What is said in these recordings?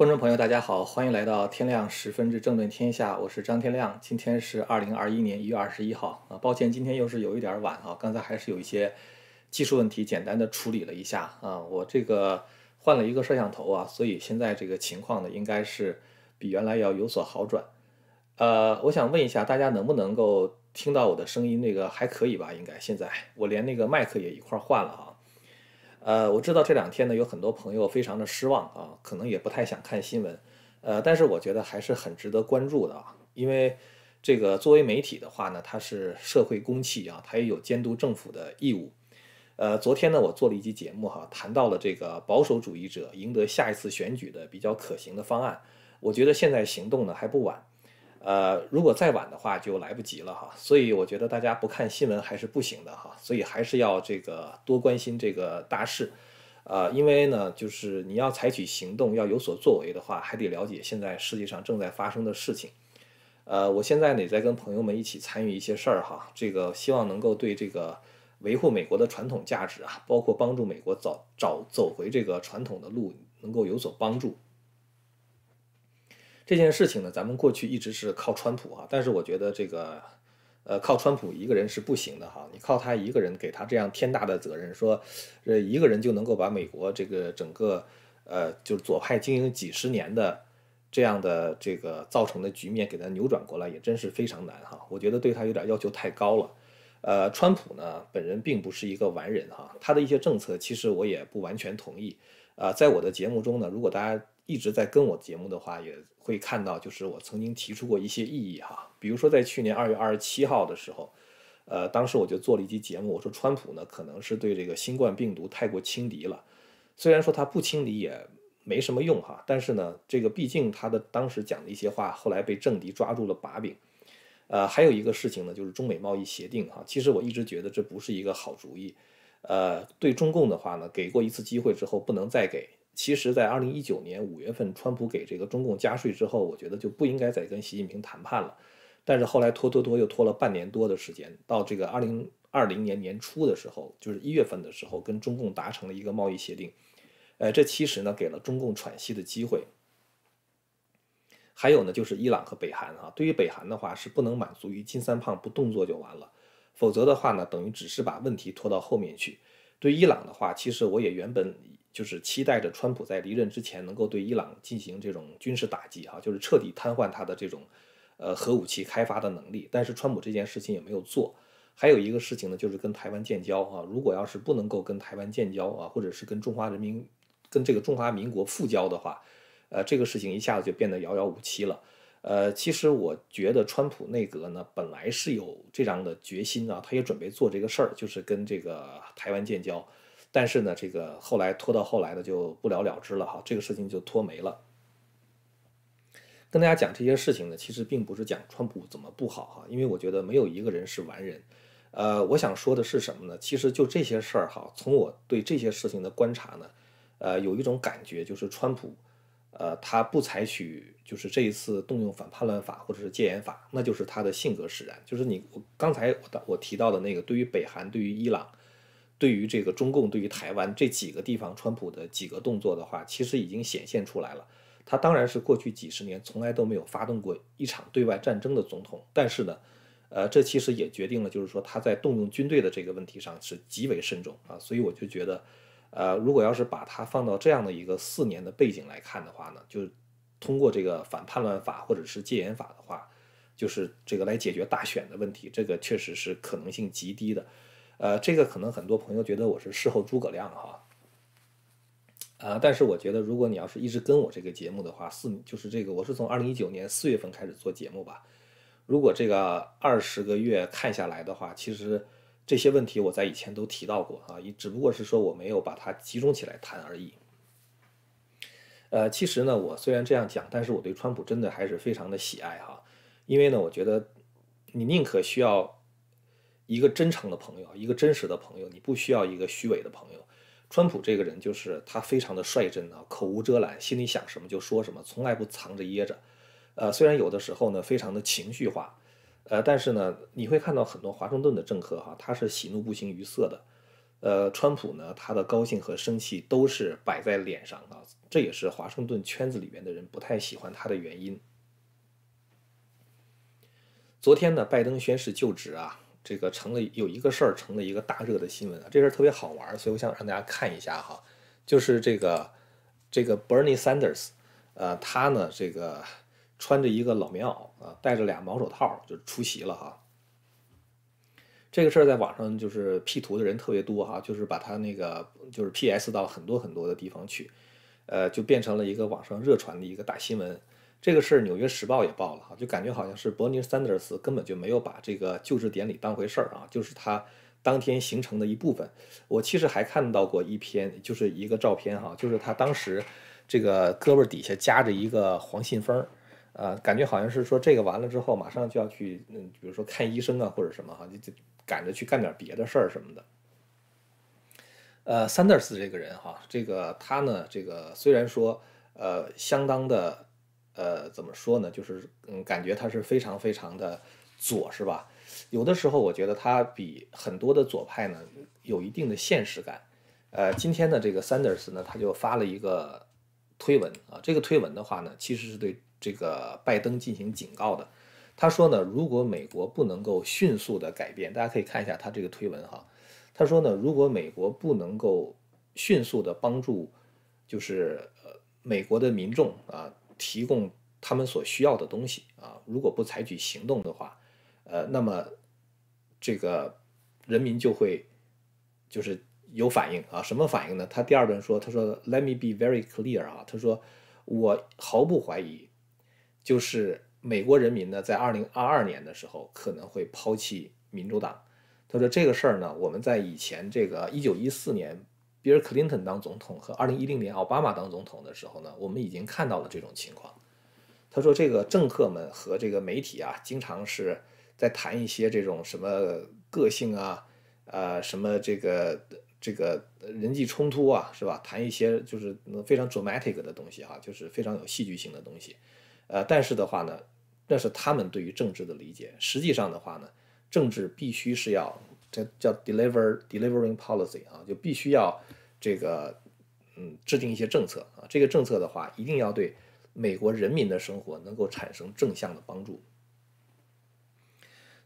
观众朋友，大家好，欢迎来到天亮十分之正论天下，我是张天亮。今天是二零二一年一月二十一号啊，抱歉，今天又是有一点晚啊，刚才还是有一些技术问题，简单的处理了一下啊。我这个换了一个摄像头啊，所以现在这个情况呢，应该是比原来要有所好转。呃，我想问一下，大家能不能够听到我的声音？那个还可以吧？应该现在我连那个麦克也一块换了啊。呃，我知道这两天呢，有很多朋友非常的失望啊，可能也不太想看新闻，呃，但是我觉得还是很值得关注的啊，因为这个作为媒体的话呢，它是社会公器啊，它也有监督政府的义务。呃，昨天呢，我做了一期节目哈，谈到了这个保守主义者赢得下一次选举的比较可行的方案，我觉得现在行动呢还不晚。呃，如果再晚的话就来不及了哈，所以我觉得大家不看新闻还是不行的哈，所以还是要这个多关心这个大事，呃，因为呢，就是你要采取行动，要有所作为的话，还得了解现在世界上正在发生的事情。呃，我现在呢也在跟朋友们一起参与一些事儿哈，这个希望能够对这个维护美国的传统价值啊，包括帮助美国找找走回这个传统的路，能够有所帮助。这件事情呢，咱们过去一直是靠川普啊，但是我觉得这个，呃，靠川普一个人是不行的哈。你靠他一个人给他这样天大的责任，说，这一个人就能够把美国这个整个，呃，就是左派经营几十年的这样的这个造成的局面给他扭转过来，也真是非常难哈。我觉得对他有点要求太高了。呃，川普呢本人并不是一个完人哈，他的一些政策其实我也不完全同意。啊，在我的节目中呢，如果大家一直在跟我节目的话，也会看到，就是我曾经提出过一些异议哈。比如说在去年二月二十七号的时候，呃，当时我就做了一期节目，我说川普呢可能是对这个新冠病毒太过轻敌了。虽然说他不轻敌也没什么用哈，但是呢，这个毕竟他的当时讲的一些话，后来被政敌抓住了把柄。呃，还有一个事情呢，就是中美贸易协定哈，其实我一直觉得这不是一个好主意。呃，对中共的话呢，给过一次机会之后不能再给。其实，在二零一九年五月份，川普给这个中共加税之后，我觉得就不应该再跟习近平谈判了。但是后来拖拖拖，又拖了半年多的时间，到这个二零二零年年初的时候，就是一月份的时候，跟中共达成了一个贸易协定。呃，这其实呢，给了中共喘息的机会。还有呢，就是伊朗和北韩啊，对于北韩的话，是不能满足于金三胖不动作就完了，否则的话呢，等于只是把问题拖到后面去。对伊朗的话，其实我也原本。就是期待着川普在离任之前能够对伊朗进行这种军事打击，哈，就是彻底瘫痪他的这种，呃，核武器开发的能力。但是川普这件事情也没有做。还有一个事情呢，就是跟台湾建交，啊，如果要是不能够跟台湾建交啊，或者是跟中华人民、跟这个中华民国复交的话，呃，这个事情一下子就变得遥遥无期了。呃，其实我觉得川普内阁呢，本来是有这样的决心啊，他也准备做这个事儿，就是跟这个台湾建交。但是呢，这个后来拖到后来呢，就不了了之了哈，这个事情就拖没了。跟大家讲这些事情呢，其实并不是讲川普怎么不好哈，因为我觉得没有一个人是完人。呃，我想说的是什么呢？其实就这些事儿哈，从我对这些事情的观察呢，呃，有一种感觉就是川普，呃，他不采取就是这一次动用反叛乱法或者是戒严法，那就是他的性格使然。就是你我刚才我我提到的那个，对于北韩，对于伊朗。对于这个中共，对于台湾这几个地方，川普的几个动作的话，其实已经显现出来了。他当然是过去几十年从来都没有发动过一场对外战争的总统，但是呢，呃，这其实也决定了，就是说他在动用军队的这个问题上是极为慎重啊。所以我就觉得，呃，如果要是把它放到这样的一个四年的背景来看的话呢，就通过这个反叛乱法或者是戒严法的话，就是这个来解决大选的问题，这个确实是可能性极低的。呃，这个可能很多朋友觉得我是事后诸葛亮哈，啊，但是我觉得如果你要是一直跟我这个节目的话，四就是这个，我是从二零一九年四月份开始做节目吧，如果这个二十个月看下来的话，其实这些问题我在以前都提到过啊，只不过是说我没有把它集中起来谈而已。呃，其实呢，我虽然这样讲，但是我对川普真的还是非常的喜爱哈，因为呢，我觉得你宁可需要。一个真诚的朋友，一个真实的朋友，你不需要一个虚伪的朋友。川普这个人就是他非常的率真啊，口无遮拦，心里想什么就说什么，从来不藏着掖着。呃，虽然有的时候呢非常的情绪化，呃，但是呢你会看到很多华盛顿的政客哈，他是喜怒不形于色的。呃，川普呢，他的高兴和生气都是摆在脸上啊，这也是华盛顿圈子里面的人不太喜欢他的原因。昨天呢，拜登宣誓就职啊，这个成了有一个事儿成了一个大热的新闻啊，这事儿特别好玩，所以我想让大家看一下哈，就是这个这个 Bernie Sanders，呃，他呢这个穿着一个老棉袄啊，戴着俩毛手套就出席了哈。这个事儿在网上就是 P 图的人特别多哈，就是把他那个就是 PS 到很多很多的地方去，呃，就变成了一个网上热传的一个大新闻。这个事儿《纽约时报》也报了哈，就感觉好像是伯尼·桑德斯根本就没有把这个就职典礼当回事儿啊，就是他当天行程的一部分。我其实还看到过一篇，就是一个照片哈，就是他当时这个胳膊底下夹着一个黄信封。呃，感觉好像是说这个完了之后，马上就要去，嗯，比如说看医生啊，或者什么哈，就就赶着去干点别的事儿什么的。呃，桑德斯这个人哈，这个他呢，这个虽然说呃相当的呃怎么说呢，就是嗯感觉他是非常非常的左是吧？有的时候我觉得他比很多的左派呢有一定的现实感。呃，今天的这个 Sanders 呢，他就发了一个推文啊，这个推文的话呢，其实是对。这个拜登进行警告的，他说呢，如果美国不能够迅速的改变，大家可以看一下他这个推文哈。他说呢，如果美国不能够迅速的帮助，就是呃美国的民众啊，提供他们所需要的东西啊，如果不采取行动的话，呃，那么这个人民就会就是有反应啊，什么反应呢？他第二段说，他说，Let me be very clear 啊，他说我毫不怀疑。就是美国人民呢，在二零二二年的时候可能会抛弃民主党。他说这个事儿呢，我们在以前这个一九一四年比尔·克林顿当总统和二零一零年奥巴马当总统的时候呢，我们已经看到了这种情况。他说这个政客们和这个媒体啊，经常是在谈一些这种什么个性啊，呃，什么这个这个人际冲突啊，是吧？谈一些就是非常 dramatic 的东西哈，就是非常有戏剧性的东西。呃，但是的话呢，那是他们对于政治的理解。实际上的话呢，政治必须是要这叫 deliver delivering policy 啊，就必须要这个嗯制定一些政策啊。这个政策的话，一定要对美国人民的生活能够产生正向的帮助。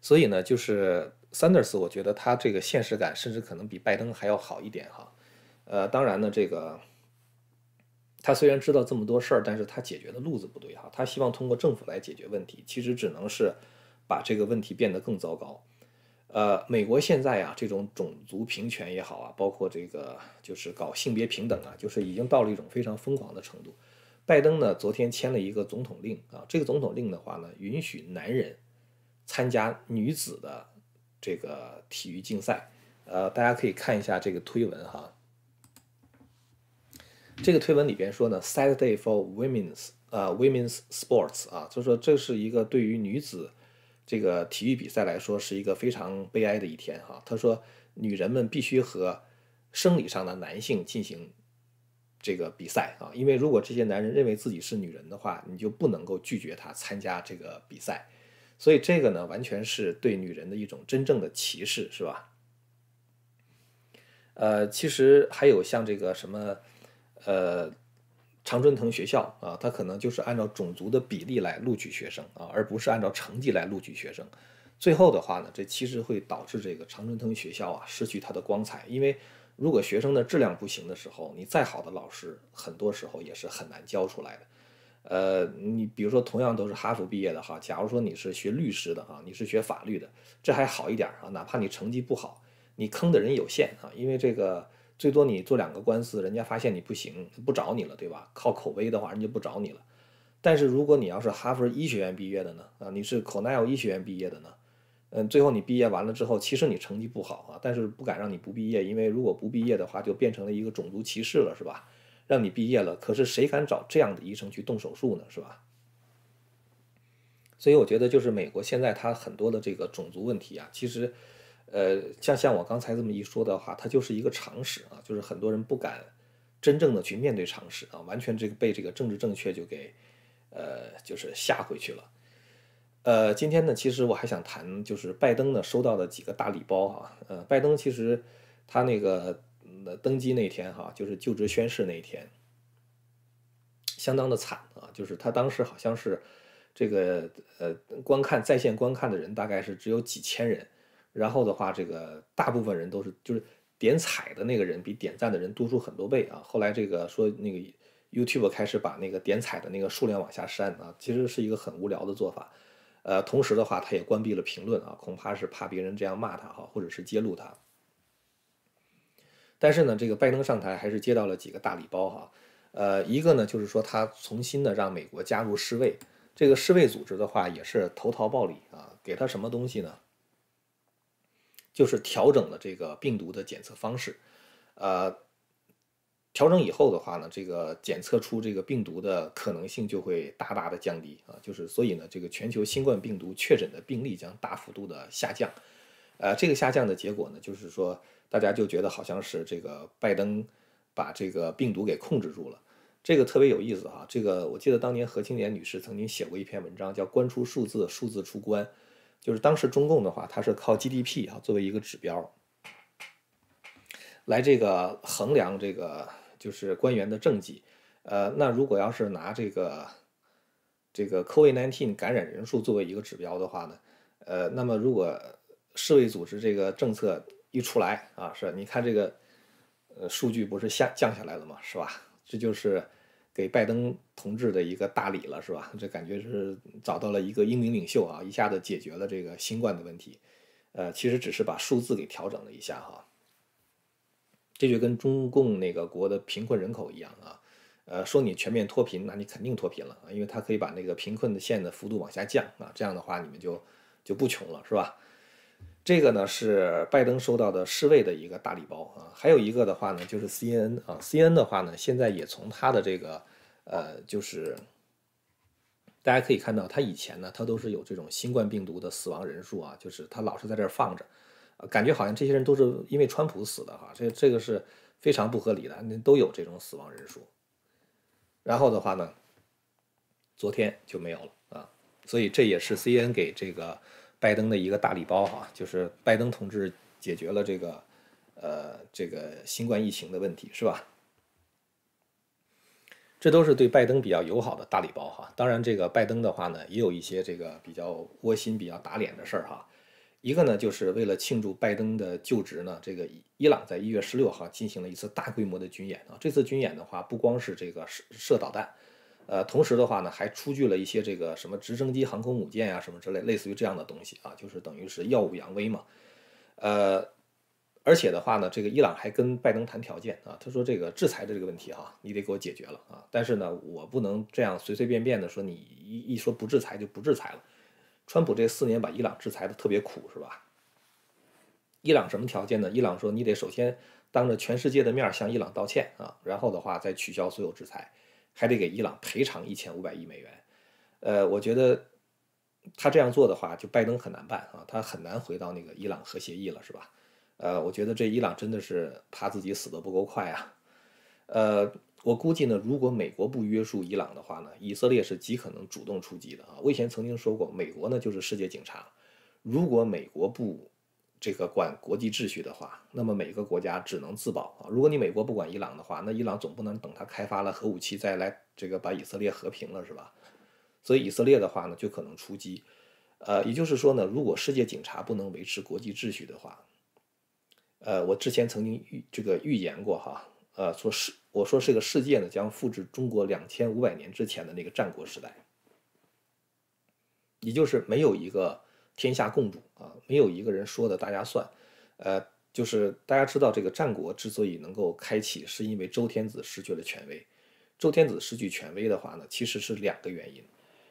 所以呢，就是 Sanders，我觉得他这个现实感甚至可能比拜登还要好一点哈。呃，当然呢，这个。他虽然知道这么多事儿，但是他解决的路子不对哈。他希望通过政府来解决问题，其实只能是把这个问题变得更糟糕。呃，美国现在啊，这种种族平权也好啊，包括这个就是搞性别平等啊，就是已经到了一种非常疯狂的程度。拜登呢，昨天签了一个总统令啊，这个总统令的话呢，允许男人参加女子的这个体育竞赛。呃，大家可以看一下这个推文哈。这个推文里边说呢，Saturday for women's，呃，women's sports 啊，就是说这是一个对于女子这个体育比赛来说是一个非常悲哀的一天哈。他说，女人们必须和生理上的男性进行这个比赛啊，因为如果这些男人认为自己是女人的话，你就不能够拒绝他参加这个比赛。所以这个呢，完全是对女人的一种真正的歧视，是吧？呃，其实还有像这个什么。呃，常春藤学校啊，它可能就是按照种族的比例来录取学生啊，而不是按照成绩来录取学生。最后的话呢，这其实会导致这个常春藤学校啊失去它的光彩。因为如果学生的质量不行的时候，你再好的老师，很多时候也是很难教出来的。呃，你比如说同样都是哈佛毕业的哈，假如说你是学律师的啊，你是学法律的，这还好一点啊，哪怕你成绩不好，你坑的人有限啊，因为这个。最多你做两个官司，人家发现你不行，不找你了，对吧？靠口碑的话，人家不找你了。但是如果你要是哈佛医学院毕业的呢？啊，你是 Cornell 医学院毕业的呢？嗯，最后你毕业完了之后，其实你成绩不好啊，但是不敢让你不毕业，因为如果不毕业的话，就变成了一个种族歧视了，是吧？让你毕业了，可是谁敢找这样的医生去动手术呢？是吧？所以我觉得，就是美国现在它很多的这个种族问题啊，其实。呃，像像我刚才这么一说的话，它就是一个常识啊，就是很多人不敢真正的去面对常识啊，完全这个被这个政治正确就给呃就是吓回去了。呃，今天呢，其实我还想谈，就是拜登呢收到的几个大礼包啊，呃，拜登其实他那个登基那天哈，就是就职宣誓那天，相当的惨啊，就是他当时好像是这个呃观看在线观看的人大概是只有几千人，然后的话这个大部分人都是就是点彩的那个人比点赞的人多出很多倍啊。后来这个说那个 YouTube 开始把那个点彩的那个数量往下删啊，其实是一个很无聊的做法。呃，同时的话，他也关闭了评论啊，恐怕是怕别人这样骂他哈，或者是揭露他。但是呢，这个拜登上台还是接到了几个大礼包哈。呃，一个呢就是说他重新的让美国加入世卫，这个世卫组织的话也是投桃报李啊，给他什么东西呢？就是调整了这个病毒的检测方式，呃。调整以后的话呢，这个检测出这个病毒的可能性就会大大的降低啊，就是所以呢，这个全球新冠病毒确诊的病例将大幅度的下降，呃，这个下降的结果呢，就是说大家就觉得好像是这个拜登把这个病毒给控制住了，这个特别有意思哈。这个我记得当年何青莲女士曾经写过一篇文章，叫“关出数字，数字出关”，就是当时中共的话，它是靠 GDP 啊作为一个指标来这个衡量这个。就是官员的政绩，呃，那如果要是拿这个这个 COVID-19 感染人数作为一个指标的话呢，呃，那么如果世卫组织这个政策一出来啊，是你看这个呃数据不是下降下来了吗？是吧？这就是给拜登同志的一个大礼了，是吧？这感觉是找到了一个英明领袖啊，一下子解决了这个新冠的问题，呃，其实只是把数字给调整了一下哈。这就跟中共那个国的贫困人口一样啊，呃，说你全面脱贫，那你肯定脱贫了啊，因为他可以把那个贫困的线的幅度往下降啊，这样的话你们就就不穷了，是吧？这个呢是拜登收到的世卫的一个大礼包啊，还有一个的话呢就是 C N 啊，C N 的话呢现在也从他的这个呃，就是大家可以看到，他以前呢他都是有这种新冠病毒的死亡人数啊，就是他老是在这儿放着。感觉好像这些人都是因为川普死的哈，这这个是非常不合理的，那都有这种死亡人数。然后的话呢，昨天就没有了啊，所以这也是 C N 给这个拜登的一个大礼包哈，就是拜登同志解决了这个呃这个新冠疫情的问题是吧？这都是对拜登比较友好的大礼包哈。当然，这个拜登的话呢，也有一些这个比较窝心、比较打脸的事儿哈。一个呢，就是为了庆祝拜登的就职呢，这个伊朗在一月十六号进行了一次大规模的军演啊。这次军演的话，不光是这个射射导弹，呃，同时的话呢，还出具了一些这个什么直升机、航空母舰啊，什么之类，类似于这样的东西啊，就是等于是耀武扬威嘛。呃，而且的话呢，这个伊朗还跟拜登谈条件啊，他说这个制裁的这个问题哈，你得给我解决了啊。但是呢，我不能这样随随便便的说你一一说不制裁就不制裁了。川普这四年把伊朗制裁的特别苦，是吧？伊朗什么条件呢？伊朗说你得首先当着全世界的面向伊朗道歉啊，然后的话再取消所有制裁，还得给伊朗赔偿一千五百亿美元。呃，我觉得他这样做的话，就拜登很难办啊，他很难回到那个伊朗核协议了，是吧？呃，我觉得这伊朗真的是怕自己死的不够快啊，呃。我估计呢，如果美国不约束伊朗的话呢，以色列是极可能主动出击的啊。我以前曾经说过，美国呢就是世界警察，如果美国不这个管国际秩序的话，那么每个国家只能自保啊。如果你美国不管伊朗的话，那伊朗总不能等他开发了核武器再来这个把以色列和平了是吧？所以以色列的话呢，就可能出击。呃，也就是说呢，如果世界警察不能维持国际秩序的话，呃，我之前曾经预这个预言过哈。呃，说世我说这个世界呢，将复制中国两千五百年之前的那个战国时代，也就是没有一个天下共主啊，没有一个人说的大家算。呃，就是大家知道这个战国之所以能够开启，是因为周天子失去了权威。周天子失去权威的话呢，其实是两个原因，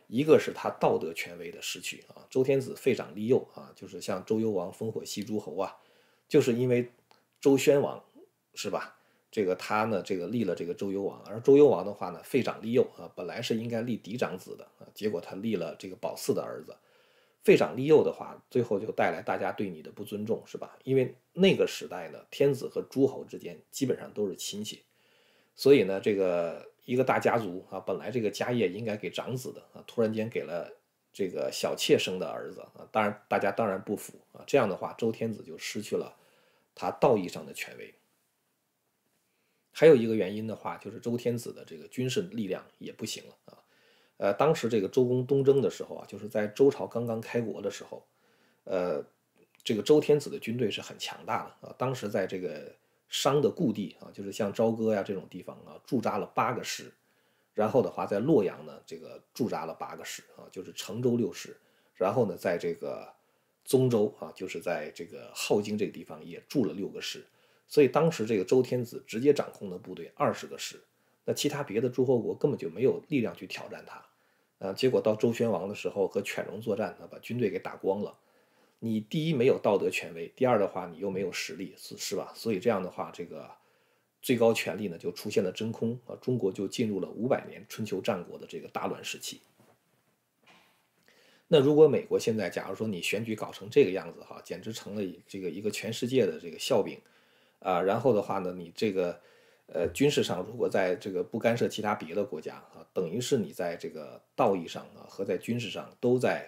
一个是他道德权威的失去啊。周天子废长立幼啊，就是像周幽王烽火戏诸侯啊，就是因为周宣王是吧？这个他呢，这个立了这个周幽王，而周幽王的话呢，废长立幼啊，本来是应该立嫡长子的啊，结果他立了这个保姒的儿子，废长立幼的话，最后就带来大家对你的不尊重，是吧？因为那个时代呢，天子和诸侯之间基本上都是亲戚，所以呢，这个一个大家族啊，本来这个家业应该给长子的啊，突然间给了这个小妾生的儿子啊，当然大家当然不服啊，这样的话，周天子就失去了他道义上的权威。还有一个原因的话，就是周天子的这个军事力量也不行了啊。呃，当时这个周公东征的时候啊，就是在周朝刚刚开国的时候，呃，这个周天子的军队是很强大的啊。当时在这个商的故地啊，就是像朝歌呀这种地方啊，驻扎了八个师。然后的话，在洛阳呢，这个驻扎了八个师啊，就是成州六师。然后呢，在这个宗州啊，就是在这个镐京这个地方也驻了六个师。所以当时这个周天子直接掌控的部队二十个师，那其他别的诸侯国根本就没有力量去挑战他，啊，结果到周宣王的时候和犬戎作战呢，把军队给打光了。你第一没有道德权威，第二的话你又没有实力，是是吧？所以这样的话，这个最高权力呢就出现了真空啊，中国就进入了五百年春秋战国的这个大乱时期。那如果美国现在假如说你选举搞成这个样子哈，简直成了这个一个全世界的这个笑柄。啊，然后的话呢，你这个，呃，军事上如果在这个不干涉其他别的国家啊，等于是你在这个道义上啊和在军事上都在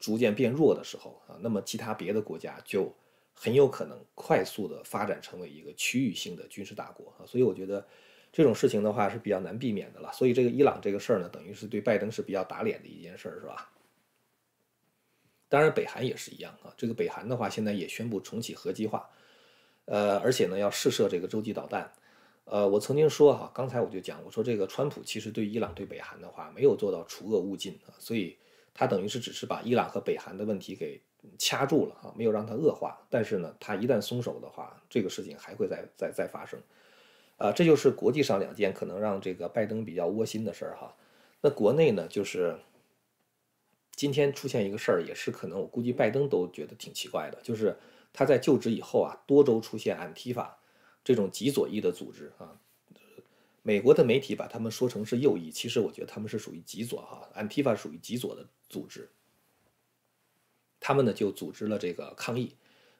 逐渐变弱的时候啊，那么其他别的国家就很有可能快速的发展成为一个区域性的军事大国啊，所以我觉得这种事情的话是比较难避免的了。所以这个伊朗这个事儿呢，等于是对拜登是比较打脸的一件事儿，是吧？当然，北韩也是一样啊，这个北韩的话现在也宣布重启核计划。呃，而且呢，要试射这个洲际导弹。呃，我曾经说哈，刚才我就讲，我说这个川普其实对伊朗、对北韩的话，没有做到除恶务尽啊，所以他等于是只是把伊朗和北韩的问题给掐住了啊，没有让它恶化。但是呢，他一旦松手的话，这个事情还会再再再发生。啊，这就是国际上两件可能让这个拜登比较窝心的事儿哈。那国内呢，就是今天出现一个事儿，也是可能我估计拜登都觉得挺奇怪的，就是。他在就职以后啊，多州出现安提法这种极左翼的组织啊，美国的媒体把他们说成是右翼，其实我觉得他们是属于极左哈，安提法属于极左的组织。他们呢就组织了这个抗议，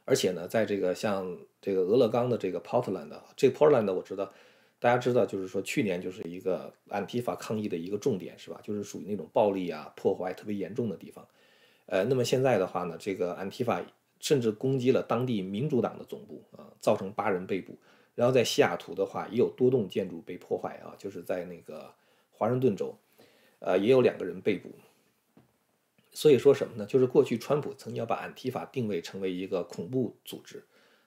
而且呢，在这个像这个俄勒冈的这个 Portland，这个 Portland 我知道，大家知道就是说去年就是一个安提法抗议的一个重点是吧？就是属于那种暴力啊、破坏特别严重的地方。呃，那么现在的话呢，这个安提法。甚至攻击了当地民主党的总部啊，造成八人被捕。然后在西雅图的话，也有多栋建筑被破坏啊，就是在那个华盛顿州，呃，也有两个人被捕。所以说什么呢？就是过去川普曾经要把安提法定位成为一个恐怖组织，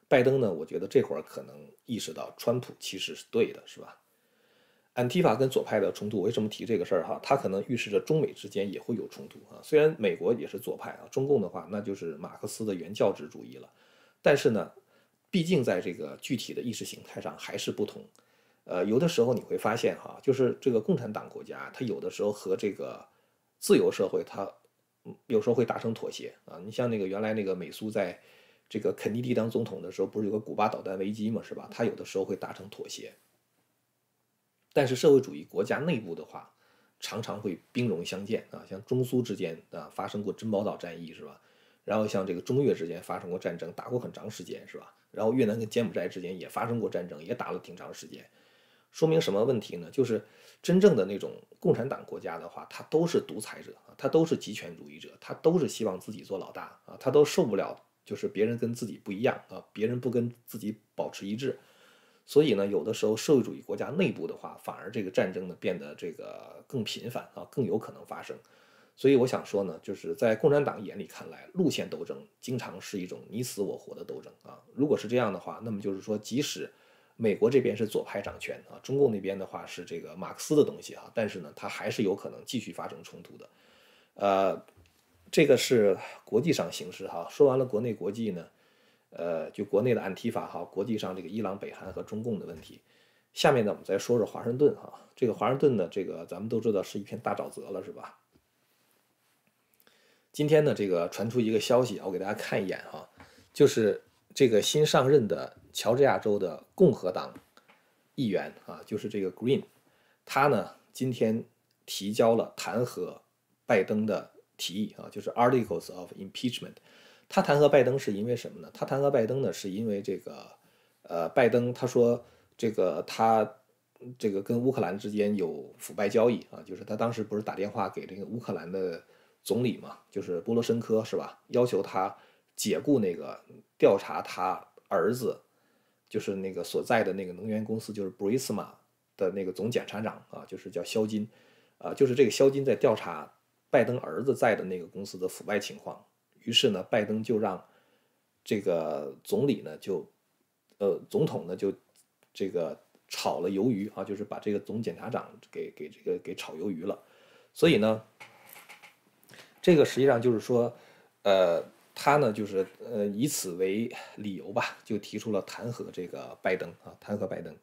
拜登呢，我觉得这会儿可能意识到川普其实是对的，是吧？安提法跟左派的冲突，为什么提这个事儿哈？它可能预示着中美之间也会有冲突啊。虽然美国也是左派啊，中共的话那就是马克思的原教旨主义了。但是呢，毕竟在这个具体的意识形态上还是不同。呃，有的时候你会发现哈，就是这个共产党国家，它有的时候和这个自由社会，它有时候会达成妥协啊。你像那个原来那个美苏在这个肯尼迪当总统的时候，不是有个古巴导弹危机嘛，是吧？它有的时候会达成妥协。但是社会主义国家内部的话，常常会兵戎相见啊，像中苏之间啊发生过珍宝岛战役是吧？然后像这个中越之间发生过战争，打过很长时间是吧？然后越南跟柬埔寨之间也发生过战争，也打了挺长时间。说明什么问题呢？就是真正的那种共产党国家的话，他都是独裁者啊，他都是极权主义者，他都是希望自己做老大啊，他都受不了就是别人跟自己不一样啊，别人不跟自己保持一致。所以呢，有的时候社会主义国家内部的话，反而这个战争呢变得这个更频繁啊，更有可能发生。所以我想说呢，就是在共产党眼里看来，路线斗争经常是一种你死我活的斗争啊。如果是这样的话，那么就是说，即使美国这边是左派掌权啊，中共那边的话是这个马克思的东西啊，但是呢，它还是有可能继续发生冲突的。呃，这个是国际上形势哈。说完了国内国际呢。呃，就国内的安提法哈，国际上这个伊朗、北韩和中共的问题。下面呢，我们再说说华盛顿哈。这个华盛顿呢，这个咱们都知道是一片大沼泽了，是吧？今天呢，这个传出一个消息，我给大家看一眼哈，就是这个新上任的乔治亚州的共和党议员啊，就是这个 Green，他呢今天提交了弹劾拜登的提议啊，就是 Articles of Impeachment。他弹劾拜登是因为什么呢？他弹劾拜登呢，是因为这个，呃，拜登他说这个他这个跟乌克兰之间有腐败交易啊，就是他当时不是打电话给这个乌克兰的总理嘛，就是波罗申科是吧？要求他解雇那个调查他儿子，就是那个所在的那个能源公司，就是 Burisma 的那个总检察长啊，就是叫肖金，啊，就是这个肖金在调查拜登儿子在的那个公司的腐败情况。于是呢，拜登就让这个总理呢，就呃，总统呢就这个炒了鱿鱼啊，就是把这个总检察长给给这个给炒鱿鱼了。所以呢，这个实际上就是说，呃，他呢就是呃以此为理由吧，就提出了弹劾这个拜登啊，弹劾拜登。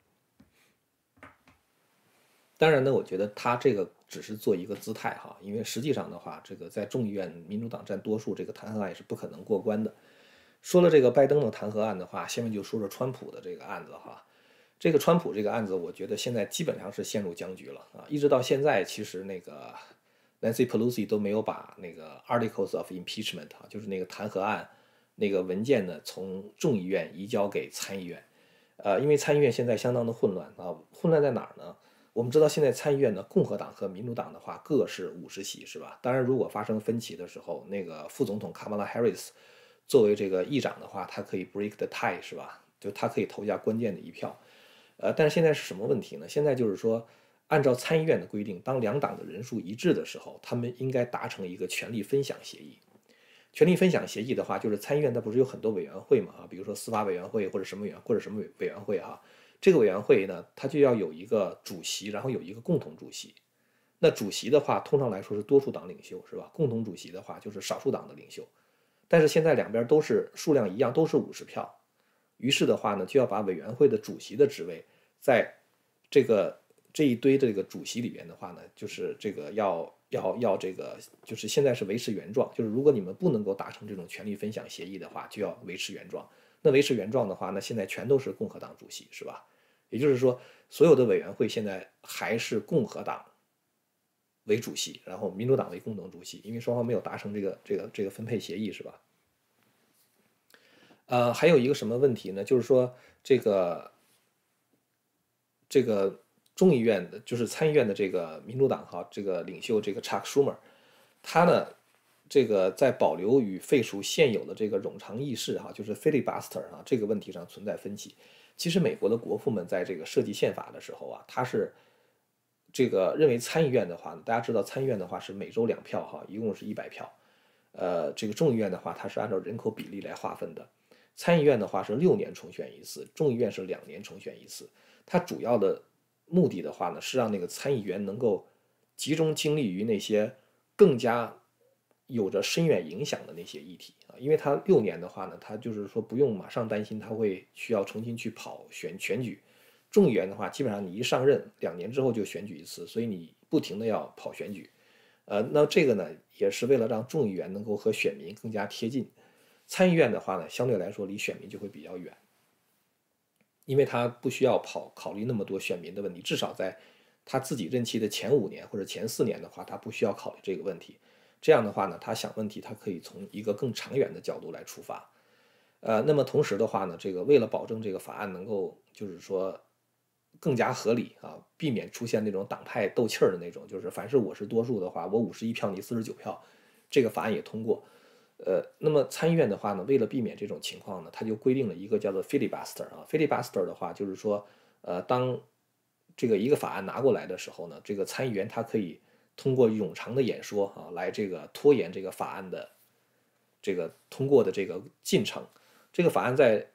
当然呢，我觉得他这个只是做一个姿态哈，因为实际上的话，这个在众议院民主党占多数，这个弹劾案也是不可能过关的。说了这个拜登的弹劾案的话，下面就说说川普的这个案子哈。这个川普这个案子，我觉得现在基本上是陷入僵局了啊，一直到现在，其实那个 Nancy Pelosi 都没有把那个 Articles of Impeachment 啊，就是那个弹劾案那个文件呢，从众议院移交给参议院。呃，因为参议院现在相当的混乱啊，混乱在哪儿呢？我们知道现在参议院的共和党和民主党的话各是五十席，是吧？当然，如果发生分歧的时候，那个副总统卡马拉·哈里斯作为这个议长的话，他可以 break the tie，是吧？就他可以投下关键的一票。呃，但是现在是什么问题呢？现在就是说，按照参议院的规定，当两党的人数一致的时候，他们应该达成一个权力分享协议。权力分享协议的话，就是参议院它不是有很多委员会嘛？啊，比如说司法委员会或者什么委员或者什么委委员会哈。这个委员会呢，它就要有一个主席，然后有一个共同主席。那主席的话，通常来说是多数党领袖，是吧？共同主席的话就是少数党的领袖。但是现在两边都是数量一样，都是五十票。于是的话呢，就要把委员会的主席的职位，在这个这一堆这个主席里边的话呢，就是这个要要要这个，就是现在是维持原状。就是如果你们不能够达成这种权力分享协议的话，就要维持原状。那维持原状的话，那现在全都是共和党主席，是吧？也就是说，所有的委员会现在还是共和党为主席，然后民主党为共同主席，因为双方没有达成这个这个这个分配协议，是吧？呃，还有一个什么问题呢？就是说，这个这个众议院的，就是参议院的这个民主党哈，这个领袖这个 Chuck Schumer，他呢？这个在保留与废除现有的这个冗长议事哈，就是 filibuster 啊，这个问题上存在分歧。其实美国的国父们在这个设计宪法的时候啊，他是这个认为参议院的话，大家知道参议院的话是每周两票哈，一共是一百票。呃，这个众议院的话，它是按照人口比例来划分的。参议院的话是六年重选一次，众议院是两年重选一次。它主要的目的的话呢，是让那个参议员能够集中精力于那些更加。有着深远影响的那些议题啊，因为他六年的话呢，他就是说不用马上担心他会需要重新去跑选选举。众议员的话，基本上你一上任两年之后就选举一次，所以你不停的要跑选举。呃，那这个呢，也是为了让众议员能够和选民更加贴近。参议院的话呢，相对来说离选民就会比较远，因为他不需要跑考虑那么多选民的问题，至少在他自己任期的前五年或者前四年的话，他不需要考虑这个问题。这样的话呢，他想问题，他可以从一个更长远的角度来出发，呃，那么同时的话呢，这个为了保证这个法案能够就是说更加合理啊，避免出现那种党派斗气儿的那种，就是凡是我是多数的话，我五十一票你四十九票，这个法案也通过，呃，那么参议院的话呢，为了避免这种情况呢，他就规定了一个叫做 filibuster 啊，filibuster 的话就是说，呃，当这个一个法案拿过来的时候呢，这个参议员他可以。通过冗长的演说啊，来这个拖延这个法案的这个通过的这个进程。这个法案在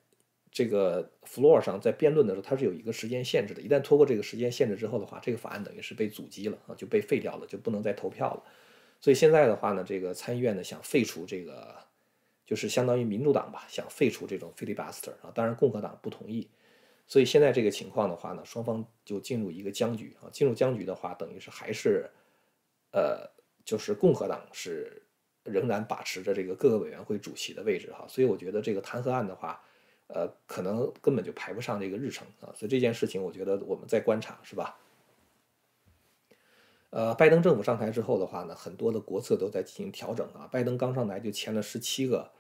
这个 floor 上在辩论的时候，它是有一个时间限制的。一旦拖过这个时间限制之后的话，这个法案等于是被阻击了啊，就被废掉了，就不能再投票了。所以现在的话呢，这个参议院呢想废除这个，就是相当于民主党吧，想废除这种 filibuster 啊，当然共和党不同意。所以现在这个情况的话呢，双方就进入一个僵局啊。进入僵局的话，等于是还是。呃，就是共和党是仍然把持着这个各个委员会主席的位置哈，所以我觉得这个弹劾案的话，呃，可能根本就排不上这个日程啊，所以这件事情我觉得我们在观察是吧？呃，拜登政府上台之后的话呢，很多的国策都在进行调整啊，拜登刚上台就签了十七个，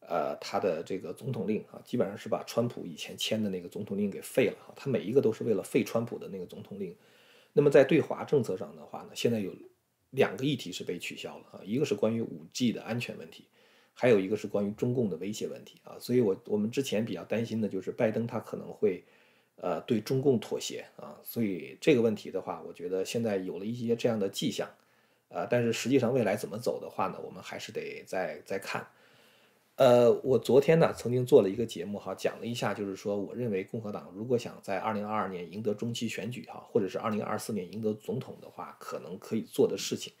呃，他的这个总统令啊，基本上是把川普以前签的那个总统令给废了哈，他每一个都是为了废川普的那个总统令。那么在对华政策上的话呢，现在有。两个议题是被取消了啊，一个是关于五 G 的安全问题，还有一个是关于中共的威胁问题啊。所以我我们之前比较担心的就是拜登他可能会呃对中共妥协啊。所以这个问题的话，我觉得现在有了一些这样的迹象，啊，但是实际上未来怎么走的话呢，我们还是得再再看。呃，我昨天呢曾经做了一个节目哈，讲了一下，就是说我认为共和党如果想在二零二二年赢得中期选举哈，或者是二零二四年赢得总统的话，可能可以做的事情，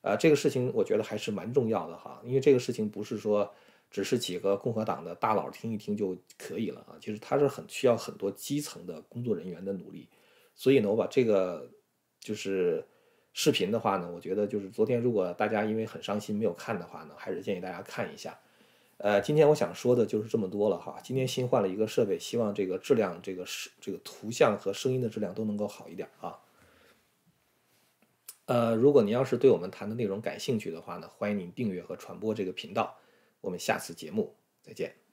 呃，这个事情我觉得还是蛮重要的哈，因为这个事情不是说只是几个共和党的大佬听一听就可以了啊，其实它是很需要很多基层的工作人员的努力，所以呢，我把这个就是视频的话呢，我觉得就是昨天如果大家因为很伤心没有看的话呢，还是建议大家看一下。呃，今天我想说的就是这么多了哈。今天新换了一个设备，希望这个质量、这个是这个图像和声音的质量都能够好一点啊。呃，如果您要是对我们谈的内容感兴趣的话呢，欢迎您订阅和传播这个频道。我们下次节目再见。